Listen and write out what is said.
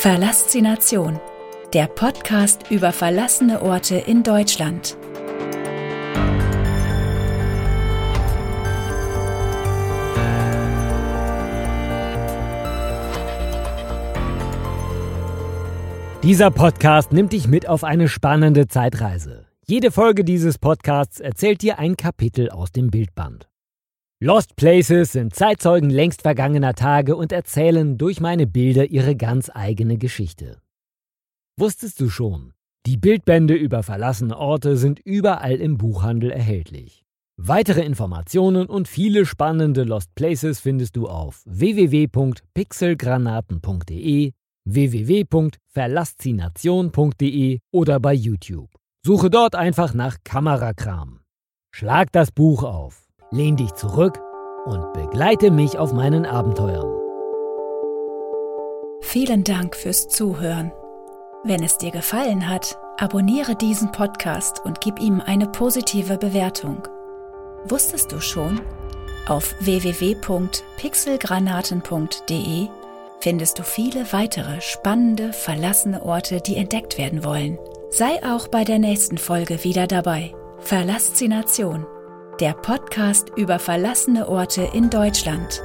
Verlassination, der Podcast über verlassene Orte in Deutschland. Dieser Podcast nimmt dich mit auf eine spannende Zeitreise. Jede Folge dieses Podcasts erzählt dir ein Kapitel aus dem Bildband. Lost Places sind Zeitzeugen längst vergangener Tage und erzählen durch meine Bilder ihre ganz eigene Geschichte. Wusstest du schon? Die Bildbände über verlassene Orte sind überall im Buchhandel erhältlich. Weitere Informationen und viele spannende Lost Places findest du auf www.pixelgranaten.de, www.verlassination.de oder bei YouTube. Suche dort einfach nach Kamerakram. Schlag das Buch auf lehn dich zurück und begleite mich auf meinen Abenteuern. Vielen Dank fürs Zuhören. Wenn es dir gefallen hat, abonniere diesen Podcast und gib ihm eine positive Bewertung. Wusstest du schon? Auf www.pixelgranaten.de findest du viele weitere spannende, verlassene Orte, die entdeckt werden wollen. Sei auch bei der nächsten Folge wieder dabei. Verlassination der Podcast über verlassene Orte in Deutschland.